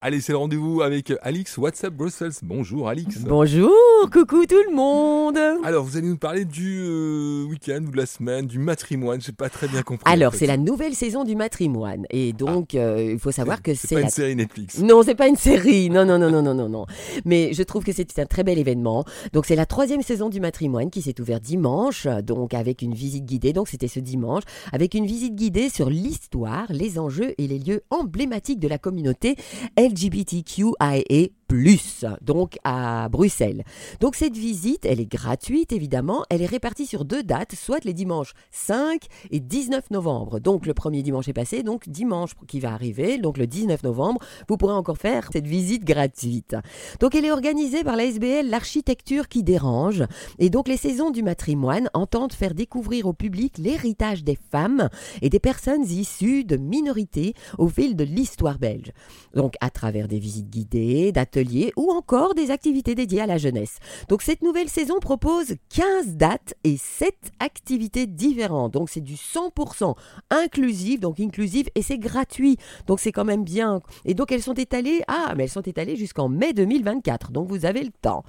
Allez, c'est le rendez-vous avec Alix WhatsApp Brussels. Bonjour Alix. Bonjour, coucou tout le monde. Alors, vous allez nous parler du euh, week-end ou de la semaine, du matrimoine. J'ai pas très bien compris. Alors, en fait. c'est la nouvelle saison du matrimoine. Et donc, euh, il faut savoir que C'est c'est pas la... une série Netflix. Non, c'est pas une série. Non, non, non, non, non, non, non. Mais je trouve que c'est un très bel événement. Donc, c'est la troisième saison du matrimoine qui s'est ouverte dimanche, donc avec une visite guidée. Donc, c'était ce dimanche, avec une visite guidée sur l'histoire, les enjeux et les lieux emblématiques de la communauté LGBTQIA+, donc à Bruxelles. Donc, cette visite, elle est gratuite, évidemment. Elle est répartie sur deux dates, soit les dimanches 5 et 19 novembre. Donc, le premier dimanche est passé, donc dimanche qui va arriver, donc le 19 novembre, vous pourrez encore faire cette visite gratuite. Donc elle est organisée par la SBL L'Architecture qui dérange. Et donc les saisons du matrimoine entendent faire découvrir au public l'héritage des femmes et des personnes issues de minorités au fil de l'histoire belge. Donc à travers des visites guidées, d'ateliers ou encore des activités dédiées à la jeunesse. Donc cette nouvelle saison propose 15 dates et 7 activités différentes. Donc c'est du 100% inclusif, donc inclusive et c'est gratuit. Donc c'est quand même bien. Et donc elles sont étalées, ah, mais elles sont étalées jusqu'en mai 2024. Donc vous avez le temps.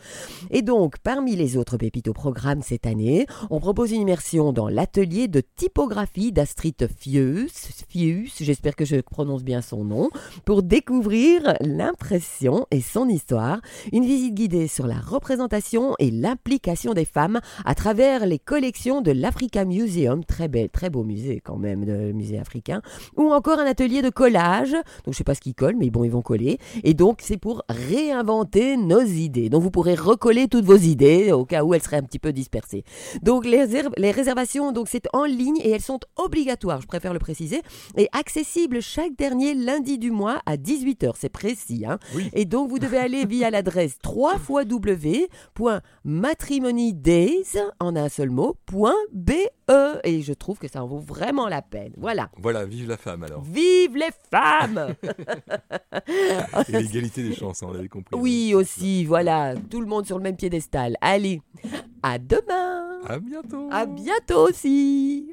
Et donc parmi les autres pépites au programme cette année, on propose une immersion dans l'atelier de typographie d'Astrid Fius, Fius, j'espère que je prononce bien son nom, pour découvrir l'impression et son histoire. Une visite guidée sur la représentation et l'implication des femmes à travers les collections de l'Africa Museum, très belle, très beau musée quand même, le musée africain, ou encore un atelier de collage. Donc je sais pas ce qu'ils collent, mais bon, ils vont coller. Et donc c'est pour réinventer nos idées. Donc vous pourrez recoller toutes vos idées au cas où elles seraient un petit peu dispersées. Donc les, réserv- les réservations, donc c'est en ligne et elles sont obligatoires, je préfère le préciser, et accessibles chaque dernier lundi du mois à 18h. C'est précis, hein. Oui. Et donc vous devez aller via l'adresse 3 www.matrimonydays en un seul mot .be et je trouve que ça en vaut vraiment la peine. Voilà. Voilà, vive la femme alors. Vive les femmes Et l'égalité des chances, hein, on l'avait compris. Oui aussi, voilà, tout le monde sur le même piédestal. Allez, à demain À bientôt. À bientôt aussi